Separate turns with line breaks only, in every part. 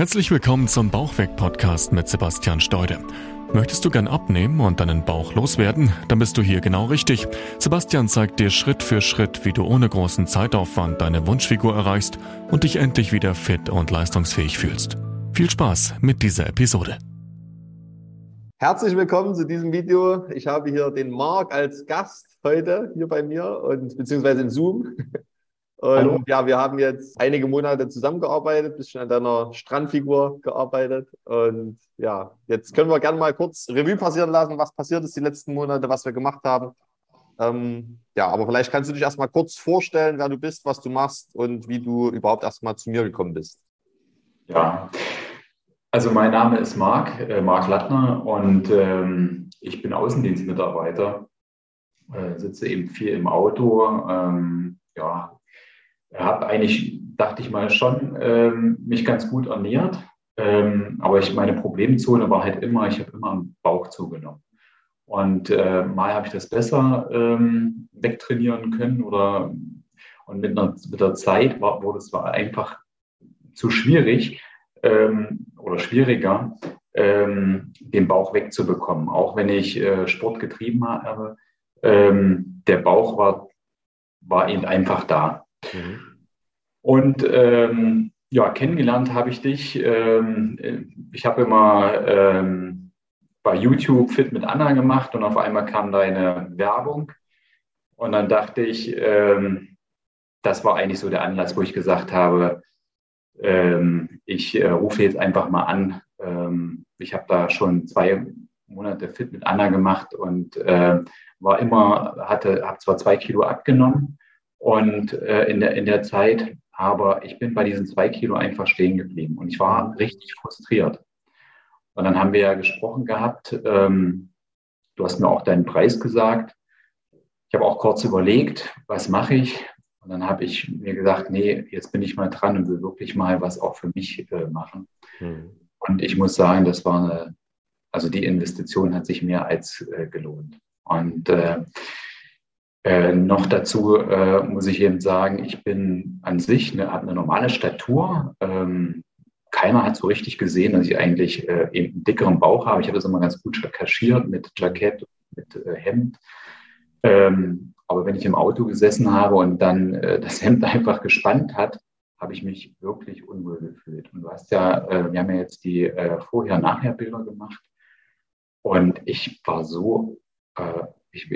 Herzlich willkommen zum Bauchweg-Podcast mit Sebastian Steude. Möchtest du gern abnehmen und deinen Bauch loswerden? Dann bist du hier genau richtig. Sebastian zeigt dir Schritt für Schritt, wie du ohne großen Zeitaufwand deine Wunschfigur erreichst und dich endlich wieder fit und leistungsfähig fühlst. Viel Spaß mit dieser Episode.
Herzlich willkommen zu diesem Video. Ich habe hier den Marc als Gast heute hier bei mir und beziehungsweise in Zoom. Und Hallo. ja, wir haben jetzt einige Monate zusammengearbeitet, bisschen an deiner Strandfigur gearbeitet. Und ja, jetzt können wir gerne mal kurz Revue passieren lassen, was passiert ist die letzten Monate, was wir gemacht haben. Ähm, ja, aber vielleicht kannst du dich erstmal kurz vorstellen, wer du bist, was du machst und wie du überhaupt erstmal zu mir gekommen bist.
Ja, also mein Name ist Marc, äh, Marc Lattner und ähm, ich bin Außendienstmitarbeiter, äh, sitze eben viel im Auto. Ähm, ja, habe eigentlich, dachte ich mal, schon ähm, mich ganz gut ernährt. Ähm, aber ich, meine Problemzone war halt immer, ich habe immer am Bauch zugenommen. Und äh, mal habe ich das besser ähm, wegtrainieren können oder und mit, einer, mit der Zeit war, wurde es war einfach zu schwierig ähm, oder schwieriger, ähm, den Bauch wegzubekommen. Auch wenn ich äh, Sport getrieben habe, ähm, der Bauch war, war eben einfach da. Mhm. Und ähm, ja, kennengelernt habe ich dich. Ähm, ich habe immer ähm, bei YouTube Fit mit Anna gemacht und auf einmal kam deine Werbung. Und dann dachte ich, ähm, das war eigentlich so der Anlass, wo ich gesagt habe, ähm, ich äh, rufe jetzt einfach mal an. Ähm, ich habe da schon zwei Monate Fit mit Anna gemacht und äh, war immer, hatte, habe zwar zwei Kilo abgenommen, und äh, in, der, in der Zeit, aber ich bin bei diesen zwei Kilo einfach stehen geblieben und ich war richtig frustriert. Und dann haben wir ja gesprochen gehabt, ähm, du hast mir auch deinen Preis gesagt. Ich habe auch kurz überlegt, was mache ich? Und dann habe ich mir gesagt, nee, jetzt bin ich mal dran und will wirklich mal was auch für mich äh, machen. Mhm. Und ich muss sagen, das war eine, also die Investition hat sich mehr als äh, gelohnt. Und äh, äh, noch dazu äh, muss ich eben sagen, ich bin an sich eine, eine normale Statur. Ähm, keiner hat so richtig gesehen, dass ich eigentlich äh, eben einen dickeren Bauch habe. Ich habe das immer ganz gut kaschiert mit Jackett, mit äh, Hemd. Ähm, aber wenn ich im Auto gesessen habe und dann äh, das Hemd einfach gespannt hat, habe ich mich wirklich unwohl gefühlt. Und du hast ja, äh, wir haben ja jetzt die Vorher-Nachher-Bilder gemacht. Und ich war so, ich,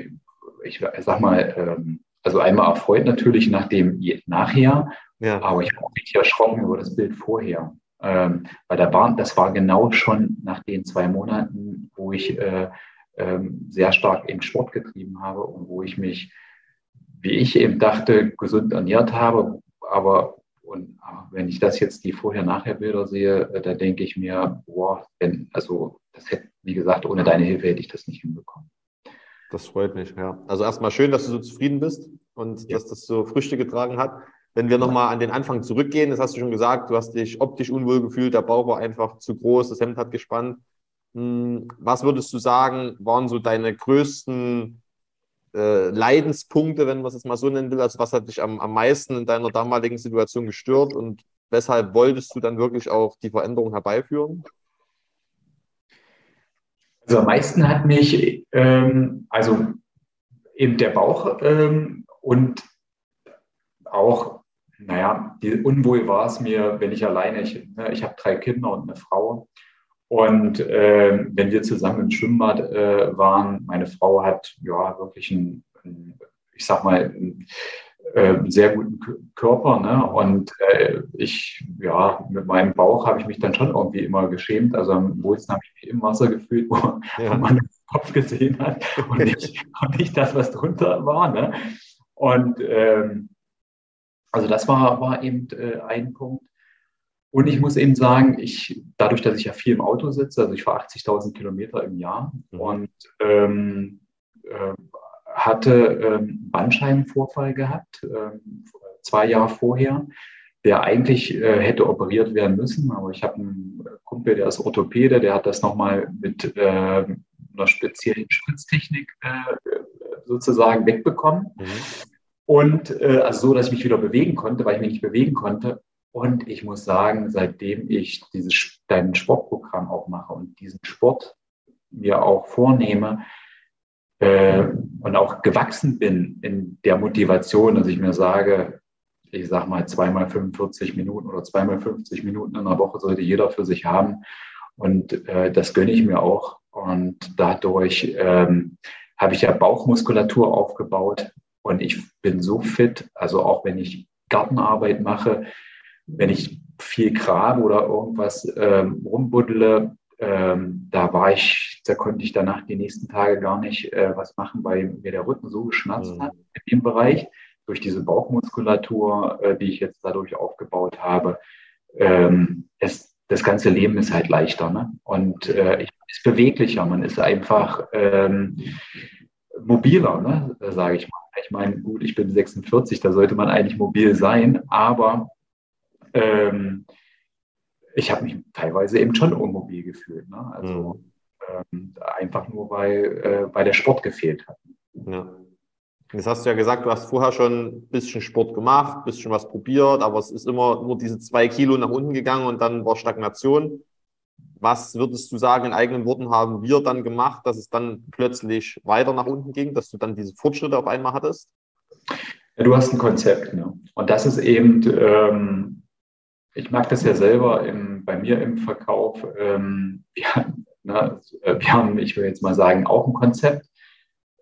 ich sag mal, ähm, also einmal erfreut natürlich nach dem nachher, ja. aber ich war auch richtig erschrocken über das Bild vorher. Ähm, weil da war, das war genau schon nach den zwei Monaten, wo ich äh, ähm, sehr stark eben Sport getrieben habe und wo ich mich, wie ich eben dachte, gesund ernährt habe. Aber und wenn ich das jetzt die Vorher-Nachher-Bilder sehe, äh, da denke ich mir, boah, wenn, also das hätte, wie gesagt, ohne deine Hilfe hätte ich das nicht hinbekommen.
Das freut mich, ja. Also erstmal schön, dass du so zufrieden bist und ja. dass das so Früchte getragen hat. Wenn wir nochmal an den Anfang zurückgehen, das hast du schon gesagt, du hast dich optisch unwohl gefühlt, der Bauch war einfach zu groß, das Hemd hat gespannt. Hm, was würdest du sagen, waren so deine größten äh, Leidenspunkte, wenn man es jetzt mal so nennen will? Also was hat dich am, am meisten in deiner damaligen Situation gestört und weshalb wolltest du dann wirklich auch die Veränderung herbeiführen?
Also am meisten hat mich ähm, also eben der Bauch ähm, und auch, naja, die unwohl war es mir, wenn ich alleine, ich, ne, ich habe drei Kinder und eine Frau. Und äh, wenn wir zusammen im Schwimmbad äh, waren, meine Frau hat ja wirklich ein, ein ich sag mal, ein, äh, sehr guten Körper. Ne? Und äh, ich, ja, mit meinem Bauch habe ich mich dann schon irgendwie immer geschämt. Also am wohlsten habe ich mich im Wasser gefühlt, wo, ja. man den Kopf gesehen hat und nicht, und nicht das, was drunter war. Ne? Und ähm, also das war, war eben äh, ein Punkt. Und ich muss eben sagen, ich, dadurch, dass ich ja viel im Auto sitze, also ich fahre 80.000 Kilometer im Jahr mhm. und ähm, äh, hatte ähm, Bandscheibenvorfall gehabt, ähm, zwei Jahre vorher, der eigentlich äh, hätte operiert werden müssen. Aber ich habe einen Kumpel, der ist Orthopäde, der hat das nochmal mit äh, einer speziellen Spritztechnik äh, sozusagen wegbekommen. Mhm. Und äh, also so, dass ich mich wieder bewegen konnte, weil ich mich nicht bewegen konnte. Und ich muss sagen, seitdem ich dieses dein Sportprogramm auch mache und diesen Sport mir auch vornehme äh, und auch gewachsen bin in der Motivation, dass ich mir sage, ich sage mal zweimal 45 Minuten oder zweimal 50 Minuten in einer Woche sollte jeder für sich haben. Und äh, das gönne ich mir auch. Und dadurch ähm, habe ich ja Bauchmuskulatur aufgebaut und ich bin so fit, also auch wenn ich Gartenarbeit mache, wenn ich viel grabe oder irgendwas ähm, rumbuddle, ähm, da war ich, da konnte ich danach die nächsten Tage gar nicht äh, was machen, weil mir der Rücken so geschmerzt mhm. hat in dem Bereich durch diese Bauchmuskulatur, äh, die ich jetzt dadurch aufgebaut habe. Ähm, es, das ganze Leben ist halt leichter ne? und äh, ich, ist beweglicher. Man ist einfach ähm, mobiler, ne? sage ich mal. Ich meine, gut, ich bin 46, da sollte man eigentlich mobil sein, aber ähm, ich habe mich teilweise eben schon unmobil gefühlt. Ne? Also mhm. ähm, einfach nur, weil, äh, weil der Sport gefehlt hat.
Ja. Jetzt hast du ja gesagt, du hast vorher schon ein bisschen Sport gemacht, ein bisschen was probiert, aber es ist immer nur diese zwei Kilo nach unten gegangen und dann war Stagnation. Was würdest du sagen, in eigenen Worten haben wir dann gemacht, dass es dann plötzlich weiter nach unten ging, dass du dann diese Fortschritte auf einmal hattest?
Du hast ein Konzept. Ne? Und das ist eben, ähm, ich mag das ja selber im, bei mir im Verkauf. Ähm, wir, ne, wir haben, ich will jetzt mal sagen, auch ein Konzept.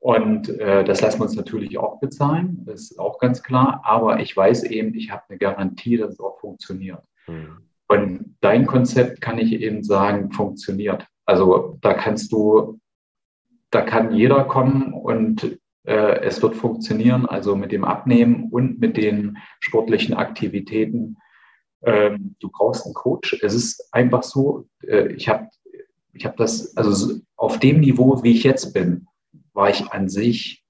Und äh, das lassen wir uns natürlich auch bezahlen, das ist auch ganz klar. Aber ich weiß eben, ich habe eine Garantie, dass es auch funktioniert. Mhm. Und dein Konzept kann ich eben sagen, funktioniert. Also da kannst du, da kann jeder kommen und äh, es wird funktionieren. Also mit dem Abnehmen und mit den sportlichen Aktivitäten. Ähm, du brauchst einen Coach. Es ist einfach so, äh, ich habe ich hab das, also auf dem Niveau, wie ich jetzt bin, war ich an sich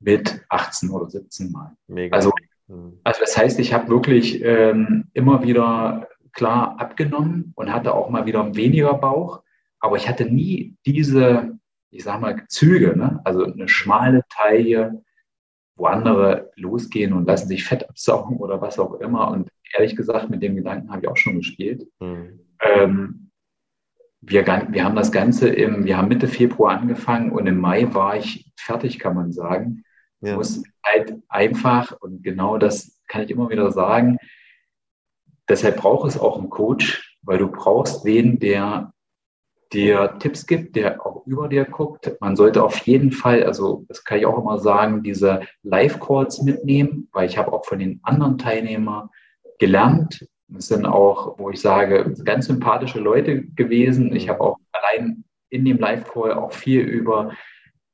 mit 18 oder 17 Mal. Mega. Also, mhm. also das heißt, ich habe wirklich ähm, immer wieder klar abgenommen und hatte auch mal wieder weniger Bauch, aber ich hatte nie diese, ich sag mal, Züge, ne? also eine schmale Taille, wo andere losgehen und lassen sich Fett absaugen oder was auch immer. Und ehrlich gesagt, mit dem Gedanken habe ich auch schon gespielt. Mhm. Ähm, wir, wir haben das Ganze im, wir haben Mitte Februar angefangen und im Mai war ich fertig, kann man sagen. Ja. Muss halt einfach, und genau das kann ich immer wieder sagen, deshalb braucht es auch einen Coach, weil du brauchst wen, der dir Tipps gibt, der auch über dir guckt. Man sollte auf jeden Fall, also das kann ich auch immer sagen, diese Live-Calls mitnehmen, weil ich habe auch von den anderen Teilnehmern gelernt, es sind auch, wo ich sage, ganz sympathische Leute gewesen. Ich habe auch allein in dem Live-Call auch viel über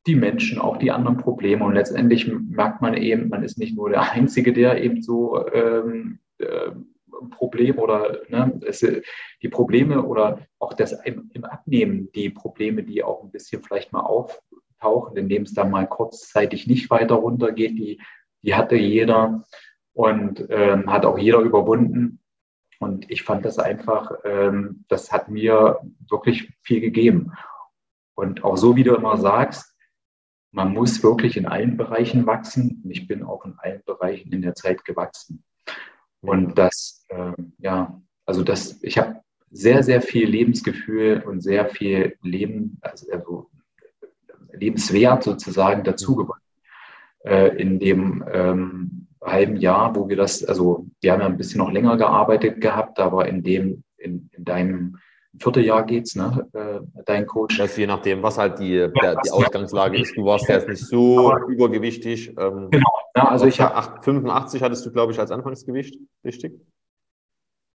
die Menschen, auch die anderen Probleme. Und letztendlich merkt man eben, man ist nicht nur der Einzige, der eben so ähm, äh, Problem oder ne, es, die Probleme oder auch das im, im, Abnehmen, die Probleme, die auch ein bisschen vielleicht mal auftauchen, indem es dann mal kurzzeitig nicht weiter runtergeht, die, die hatte jeder und ähm, hat auch jeder überwunden. Und ich fand das einfach, ähm, das hat mir wirklich viel gegeben. Und auch so, wie du immer sagst, man muss wirklich in allen Bereichen wachsen. Und ich bin auch in allen Bereichen in der Zeit gewachsen. Und das, äh, ja, also das, ich habe sehr, sehr viel Lebensgefühl und sehr viel Leben, also, also Lebenswert sozusagen dazu gewonnen. Äh, in dem ähm, halben Jahr, wo wir das, also wir haben ja ein bisschen noch länger gearbeitet gehabt, aber in dem, in, in deinem Vierteljahr geht's, ne, äh, dein Coach.
Das je nachdem, was halt die, der, die Ausgangslage ist. Du warst ja jetzt nicht so aber, übergewichtig. Ähm, genau. Ja, also ich habe 85 hattest du, glaube ich, als Anfangsgewicht, richtig?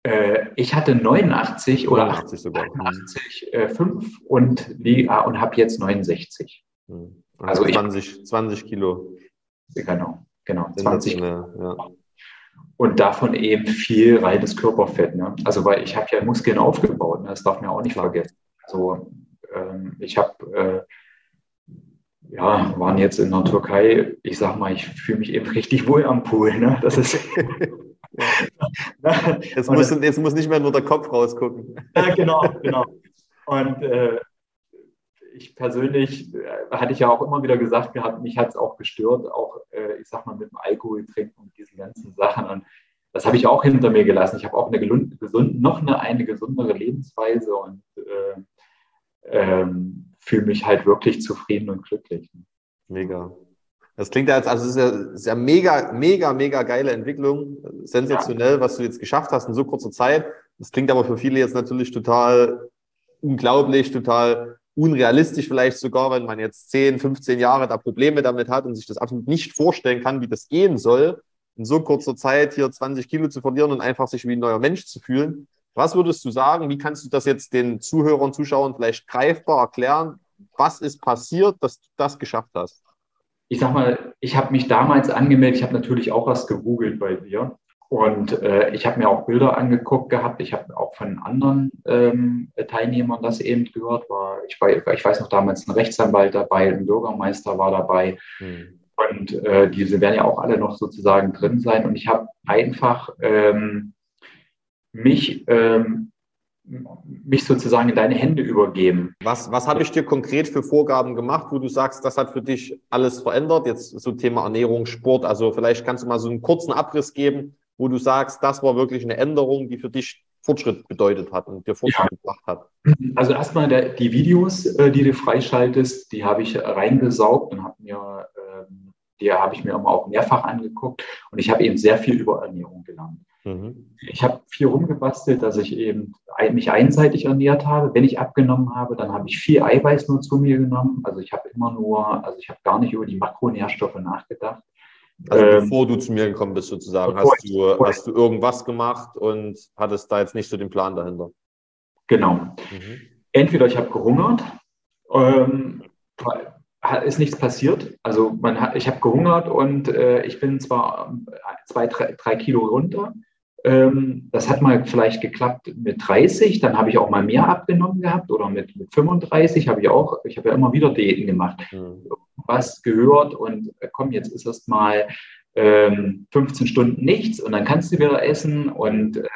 Äh, ich hatte 89 oder 80 sogar. 88, äh, 5 und, und habe jetzt 69.
Hm. Also, also 20, ich, 20 Kilo.
Genau. Genau, 20 ja. Und davon eben viel reines Körperfett. Ne? Also, weil ich habe ja Muskeln aufgebaut, ne? das darf man auch nicht vergessen. Also, ähm, ich habe, äh, ja, waren jetzt in der Türkei, ich sag mal, ich fühle mich eben richtig wohl am Pool. Ne? Das ist.
jetzt, muss, jetzt muss nicht mehr nur der Kopf rausgucken.
ja, genau, genau. Und äh, ich persönlich, äh, hatte ich ja auch immer wieder gesagt gehabt, mich hat es auch gestört, auch, äh, ich sag mal, mit dem Alkohol trinken und diesen ganzen Sachen. Und das habe ich auch hinter mir gelassen. Ich habe auch eine gesund, noch eine, eine gesundere Lebensweise und äh, ähm, fühle mich halt wirklich zufrieden und glücklich.
Mega. Das klingt ja jetzt, also es ist ja, ist ja mega, mega, mega geile Entwicklung. Sensationell, ja. was du jetzt geschafft hast in so kurzer Zeit. Das klingt aber für viele jetzt natürlich total unglaublich, total unrealistisch vielleicht sogar, wenn man jetzt 10, 15 Jahre da Probleme damit hat und sich das absolut nicht vorstellen kann, wie das gehen soll, in so kurzer Zeit hier 20 Kilo zu verlieren und einfach sich wie ein neuer Mensch zu fühlen. Was würdest du sagen? Wie kannst du das jetzt den Zuhörern, Zuschauern vielleicht greifbar erklären? Was ist passiert, dass du das geschafft hast?
Ich sag mal, ich habe mich damals angemeldet. Ich habe natürlich auch was gegoogelt bei dir. Und äh, ich habe mir auch Bilder angeguckt gehabt. Ich habe auch von anderen ähm, Teilnehmern das eben gehört. War, ich, war, ich weiß noch damals ein Rechtsanwalt dabei, ein Bürgermeister war dabei. Hm. Und äh, diese werden ja auch alle noch sozusagen drin sein. Und ich habe einfach ähm, mich, ähm, mich sozusagen in deine Hände übergeben.
Was, was habe ich dir konkret für Vorgaben gemacht, wo du sagst, das hat für dich alles verändert? Jetzt so Thema Ernährung, Sport. Also vielleicht kannst du mal so einen kurzen Abriss geben, wo du sagst, das war wirklich eine Änderung, die für dich Fortschritt bedeutet hat und dir Fortschritt ja. gebracht hat?
Also erstmal der, die Videos, äh, die du freischaltest, die habe ich reingesaugt und habe mir die habe ich mir immer auch mehrfach angeguckt und ich habe eben sehr viel über Ernährung gelernt. Mhm. Ich habe viel rumgebastelt, dass ich eben mich einseitig ernährt habe. Wenn ich abgenommen habe, dann habe ich viel Eiweiß nur zu mir genommen. Also ich habe immer nur, also ich habe gar nicht über die Makronährstoffe nachgedacht.
Also ähm, bevor du zu mir gekommen bist sozusagen, hast du, hast du irgendwas gemacht und hattest da jetzt nicht so den Plan dahinter?
Genau. Mhm. Entweder ich habe gehungert, ähm, ist nichts passiert. Also man hat, ich habe gehungert und äh, ich bin zwar äh, zwei, drei, drei Kilo runter. Ähm, das hat mal vielleicht geklappt mit 30, dann habe ich auch mal mehr abgenommen gehabt oder mit, mit 35 habe ich auch, ich habe ja immer wieder Diäten gemacht. Mhm. Was gehört und äh, komm, jetzt ist erst mal ähm, 15 Stunden nichts und dann kannst du wieder essen und äh,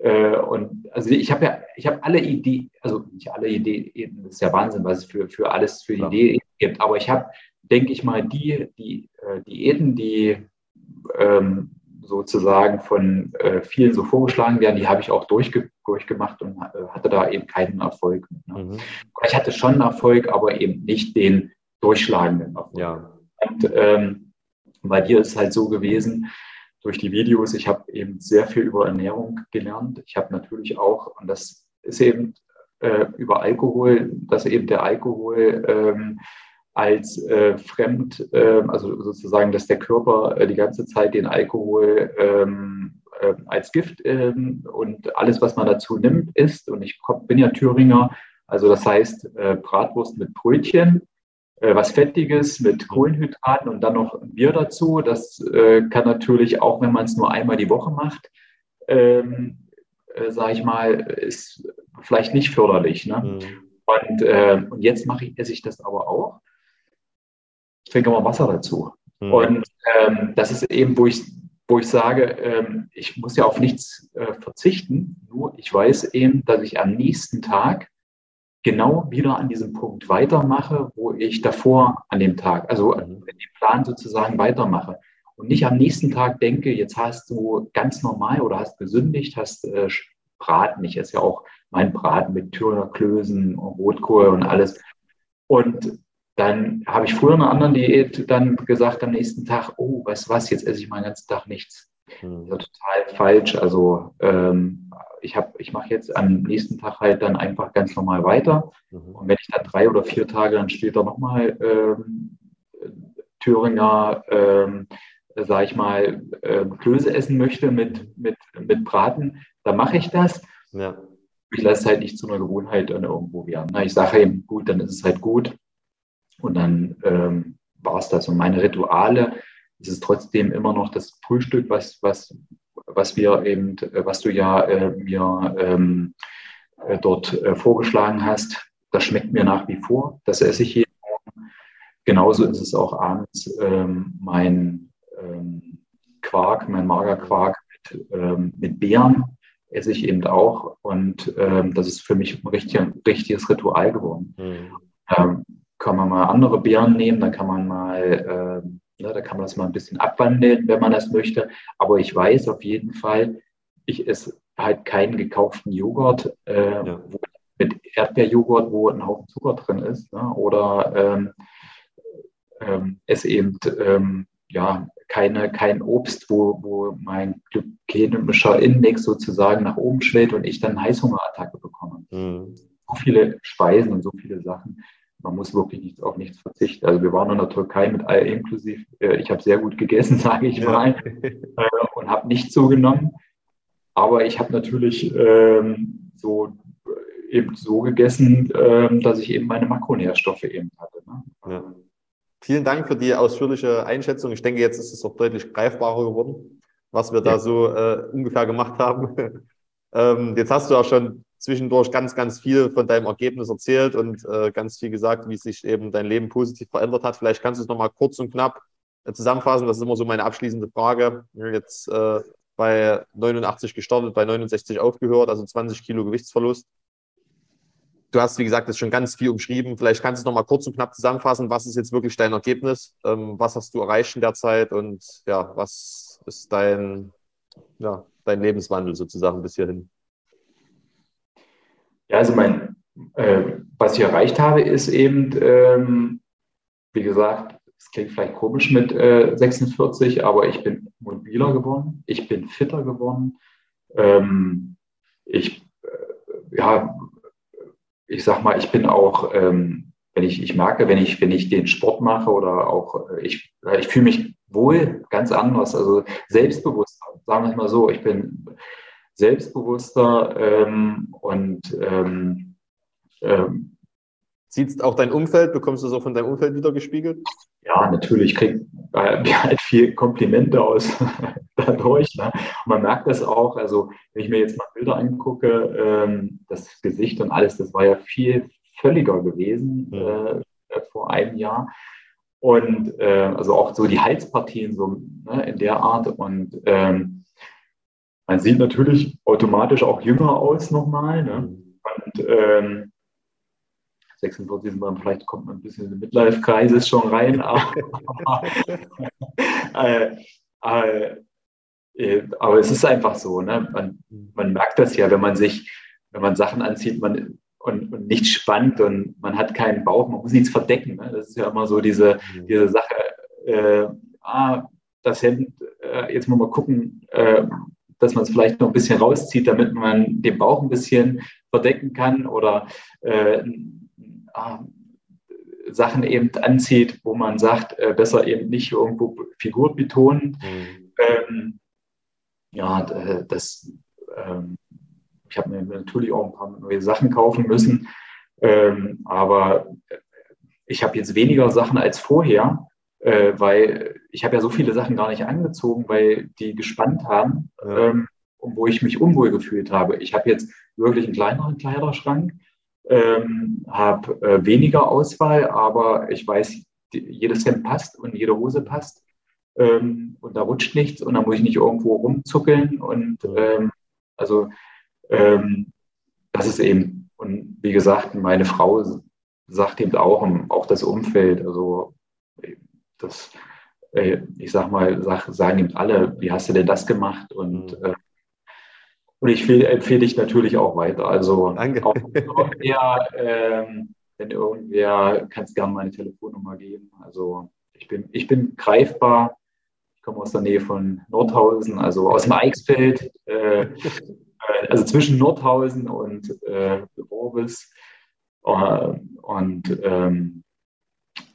äh, und also ich habe ja, ich habe alle Ideen, also nicht alle Ideen, das ist ja Wahnsinn, was es für, für alles für ja. Ideen gibt, aber ich habe, denke ich mal, die, die äh, Diäten, die ähm, sozusagen von äh, vielen so vorgeschlagen werden, die habe ich auch durchge durchgemacht und äh, hatte da eben keinen Erfolg. Ne? Mhm. Ich hatte schon Erfolg, aber eben nicht den durchschlagenden Erfolg. Ja. Und ähm, bei dir ist es halt so gewesen, durch die Videos. Ich habe eben sehr viel über Ernährung gelernt. Ich habe natürlich auch, und das ist eben äh, über Alkohol, dass eben der Alkohol ähm, als äh, fremd, äh, also sozusagen, dass der Körper äh, die ganze Zeit den Alkohol ähm, äh, als Gift ähm, und alles, was man dazu nimmt, isst. Und ich komm, bin ja Thüringer, also das heißt äh, Bratwurst mit Brötchen äh, was Fettiges mit Kohlenhydraten und dann noch Bier dazu. Das äh, kann natürlich auch, wenn man es nur einmal die Woche macht, ähm, äh, sage ich mal, ist vielleicht nicht förderlich. Ne? Mhm. Und, äh, und jetzt mache ich, esse ich das aber auch. Ich trinke mal Wasser dazu. Mhm. Und ähm, das ist eben, wo ich, wo ich sage, ähm, ich muss ja auf nichts äh, verzichten, nur ich weiß eben, dass ich am nächsten Tag genau wieder an diesem Punkt weitermache, wo ich davor an dem Tag, also mhm. in dem Plan sozusagen weitermache. Und nicht am nächsten Tag denke, jetzt hast du ganz normal oder hast gesündigt, hast äh, Braten. Ich esse ja auch mein Braten mit Klößen, Rotkohl und alles. Und dann habe ich früher eine andere Diät dann gesagt am nächsten Tag, oh, weißt du was, jetzt esse ich meinen ganzen Tag nichts. Mhm. Total falsch. Also ähm, ich habe, ich mache jetzt am nächsten Tag halt dann einfach ganz normal weiter. Mhm. Und wenn ich dann drei oder vier Tage dann später nochmal ähm, Thüringer, ähm, sage ich mal, äh, Klöße essen möchte mit, mit, mit Braten, dann mache ich das. Ja. Ich lasse es halt nicht zu einer Gewohnheit irgendwo werden. Ich sage eben, gut, dann ist es halt gut. Und dann ähm, war es das. Und meine Rituale, ist es trotzdem immer noch das Frühstück, was, was, was wir eben, was du ja äh, mir ähm, äh, dort äh, vorgeschlagen hast. Das schmeckt mir nach wie vor. Das esse ich jeden Morgen. Genauso ist es auch abends ähm, mein ähm, Quark, mein Magerquark mit, ähm, mit Beeren esse ich eben auch. Und ähm, das ist für mich ein richtig, richtiges Ritual geworden. Mhm. Ähm, kann man mal andere Beeren nehmen, dann kann man mal Ja, da kann man das mal ein bisschen abwandeln, wenn man das möchte. Aber ich weiß auf jeden Fall, ich esse halt keinen gekauften Joghurt äh, ja. mit Erdbeerjoghurt, wo ein Haufen Zucker drin ist. Ne? Oder ähm, ähm, esse eben ähm, ja, keine, kein Obst, wo, wo mein glykämischer Index sozusagen nach oben schwillt und ich dann Heißhungerattacke bekomme. Mhm. So viele Speisen und so viele Sachen. Man muss wirklich nicht, auf nichts verzichten. Also wir waren in der Türkei mit all inklusiv. Äh, ich habe sehr gut gegessen, sage ich mal, äh, und habe nicht zugenommen. Aber ich habe natürlich ähm, so eben so gegessen, ähm, dass ich eben meine Makronährstoffe eben hatte. Ne?
Ja. Vielen Dank für die ausführliche Einschätzung. Ich denke, jetzt ist es auch deutlich greifbarer geworden, was wir ja. da so äh, ungefähr gemacht haben. ähm, jetzt hast du auch schon zwischendurch ganz, ganz viel von deinem Ergebnis erzählt und äh, ganz viel gesagt, wie sich eben dein Leben positiv verändert hat. Vielleicht kannst du es nochmal kurz und knapp äh, zusammenfassen. Das ist immer so meine abschließende Frage. Jetzt äh, bei 89 gestartet, bei 69 aufgehört, also 20 Kilo Gewichtsverlust. Du hast, wie gesagt, das schon ganz viel umschrieben. Vielleicht kannst du es noch mal kurz und knapp zusammenfassen. Was ist jetzt wirklich dein Ergebnis? Ähm, was hast du erreicht in der Zeit? Und ja, was ist dein, ja, dein Lebenswandel sozusagen bis hierhin?
Ja, also mein, äh, was ich erreicht habe, ist eben, ähm, wie gesagt, es klingt vielleicht komisch mit äh, 46, aber ich bin mobiler geworden, ich bin fitter geworden. Ähm, ich äh, ja, ich sag mal, ich bin auch, ähm, wenn ich, ich merke, wenn ich, wenn ich den Sport mache oder auch, äh, ich, ich fühle mich wohl ganz anders, also selbstbewusster, sagen wir es mal so, ich bin selbstbewusster ähm, und ähm,
ähm, Sieht auch dein Umfeld, bekommst du es auch von deinem Umfeld wieder gespiegelt?
Ja, natürlich, ich kriege äh, halt viel Komplimente aus dadurch. Ne? Man merkt das auch, also wenn ich mir jetzt mal Bilder angucke, ähm, das Gesicht und alles, das war ja viel völliger gewesen äh, vor einem Jahr. Und äh, also auch so die Halspartien so ne, in der Art. Und ähm, man sieht natürlich automatisch auch jünger aus nochmal. Ne? Mhm. Und ähm, 46 sind man, vielleicht kommt man ein bisschen in den Midlife-Kreises schon rein, aber, äh, äh, äh, aber es ist einfach so, ne? man, man merkt das ja, wenn man sich, wenn man Sachen anzieht man, und, und nicht spannt und man hat keinen Bauch, man muss nichts verdecken. Ne? Das ist ja immer so diese, mhm. diese Sache, äh, ah, das Hemd, äh, jetzt muss man gucken, äh, dass man es vielleicht noch ein bisschen rauszieht, damit man den Bauch ein bisschen verdecken kann oder äh, ah, Sachen eben anzieht, wo man sagt, äh, besser eben nicht irgendwo Figur betonen. Mhm. Ähm, ja, das, ähm, ich habe mir natürlich auch ein paar neue Sachen kaufen müssen, ähm, aber ich habe jetzt weniger Sachen als vorher, äh, weil ich habe ja so viele Sachen gar nicht angezogen, weil die gespannt haben, ja. ähm, wo ich mich unwohl gefühlt habe. Ich habe jetzt wirklich einen kleineren Kleiderschrank, ähm, habe äh, weniger Auswahl, aber ich weiß, die, jedes Hemd passt und jede Hose passt ähm, und da rutscht nichts und da muss ich nicht irgendwo rumzuckeln und ähm, also ähm, das ist eben und wie gesagt, meine Frau sagt eben auch, auch das Umfeld, also das, äh, ich sag mal, sag, sagen eben alle, wie hast du denn das gemacht und mhm. äh, und ich empfehle dich natürlich auch weiter. Also Danke. Auch, irgendwer, ähm, wenn irgendwer, kannst gerne meine Telefonnummer geben. Also ich bin, ich bin greifbar. Ich komme aus der Nähe von Nordhausen, also aus dem Eichsfeld, äh, äh also zwischen Nordhausen und äh, Orbis. Uh, und ähm, äh,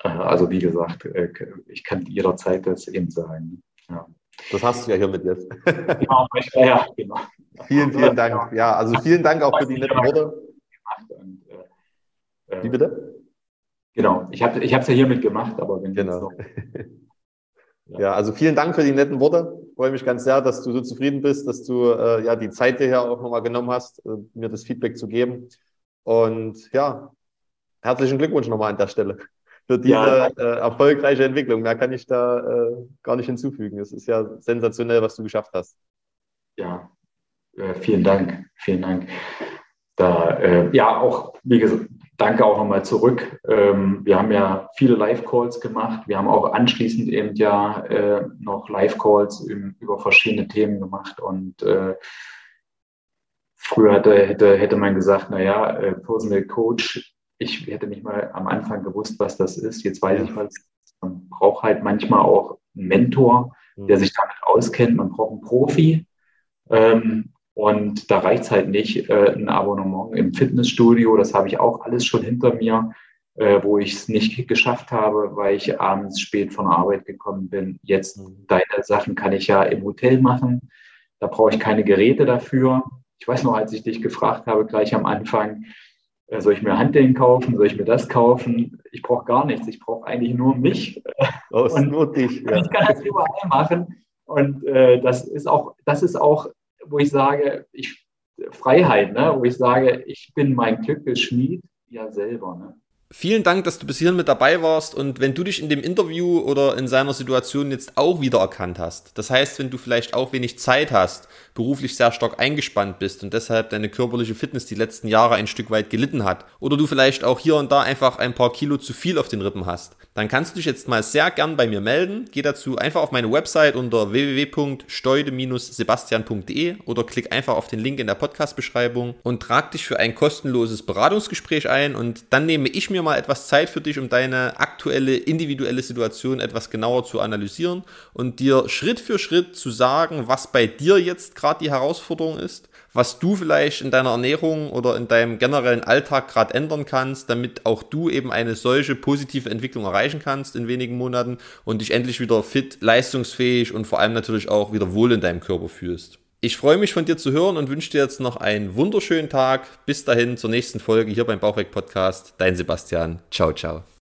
also wie gesagt, äh, ich kann jederzeit das eben sagen.
Ja. Das hast du ja hiermit jetzt. Genau, ja, genau. Vielen, vielen Dank. Ja, also vielen Dank auch für die netten Worte.
Wie bitte? Genau, ich habe es ich ja hiermit gemacht, aber wenn genau. Noch,
ja. ja. also vielen Dank für die netten Worte. Ich freue mich ganz sehr, dass du so zufrieden bist, dass du äh, ja die Zeit dir hier auch nochmal genommen hast, äh, mir das Feedback zu geben. Und ja, herzlichen Glückwunsch nochmal an der Stelle für diese ja. äh, erfolgreiche Entwicklung. Mehr kann ich da äh, gar nicht hinzufügen. Es ist ja sensationell, was du geschafft hast.
Ja, äh, vielen Dank. Vielen Dank. Da, äh, ja, auch, wie gesagt, danke auch nochmal zurück. Ähm, wir haben ja viele Live-Calls gemacht. Wir haben auch anschließend eben ja äh, noch Live-Calls über verschiedene Themen gemacht. Und äh, früher hätte, hätte, hätte man gesagt, naja, Personal Coach, ich hätte nicht mal am Anfang gewusst, was das ist. Jetzt weiß ich was. Man braucht halt manchmal auch einen Mentor, der mhm. sich damit auskennt. Man braucht einen Profi. Ähm, und da reicht es halt nicht, äh, ein Abonnement im Fitnessstudio. Das habe ich auch alles schon hinter mir, äh, wo ich es nicht geschafft habe, weil ich abends spät von der Arbeit gekommen bin. Jetzt mhm. deine Sachen kann ich ja im Hotel machen. Da brauche ich keine Geräte dafür. Ich weiß noch, als ich dich gefragt habe, gleich am Anfang, soll ich mir Handeln kaufen, soll ich mir das kaufen? Ich brauche gar nichts. Ich brauche eigentlich nur mich.
Oh, und nur dich.
Ja. Ich kann das überall machen. Und äh, das ist auch, das ist auch wo ich sage, ich, Freiheit, ne? wo ich sage, ich bin mein Glückesschmied ja selber. Ne?
Vielen Dank, dass du bis hierhin mit dabei warst und wenn du dich in dem Interview oder in seiner Situation jetzt auch wiedererkannt hast, das heißt, wenn du vielleicht auch wenig Zeit hast, beruflich sehr stark eingespannt bist und deshalb deine körperliche Fitness die letzten Jahre ein Stück weit gelitten hat oder du vielleicht auch hier und da einfach ein paar Kilo zu viel auf den Rippen hast, dann kannst du dich jetzt mal sehr gern bei mir melden. Geh dazu einfach auf meine Website unter www.steude-sebastian.de oder klick einfach auf den Link in der Podcast-Beschreibung und trag dich für ein kostenloses Beratungsgespräch ein und dann nehme ich mir mal etwas Zeit für dich, um deine aktuelle individuelle Situation etwas genauer zu analysieren und dir Schritt für Schritt zu sagen, was bei dir jetzt gerade die Herausforderung ist, was du vielleicht in deiner Ernährung oder in deinem generellen Alltag gerade ändern kannst, damit auch du eben eine solche positive Entwicklung erreichen kannst in wenigen Monaten und dich endlich wieder fit, leistungsfähig und vor allem natürlich auch wieder wohl in deinem Körper fühlst. Ich freue mich von dir zu hören und wünsche dir jetzt noch einen wunderschönen Tag. Bis dahin zur nächsten Folge hier beim Bauchweg Podcast. Dein Sebastian. Ciao, ciao.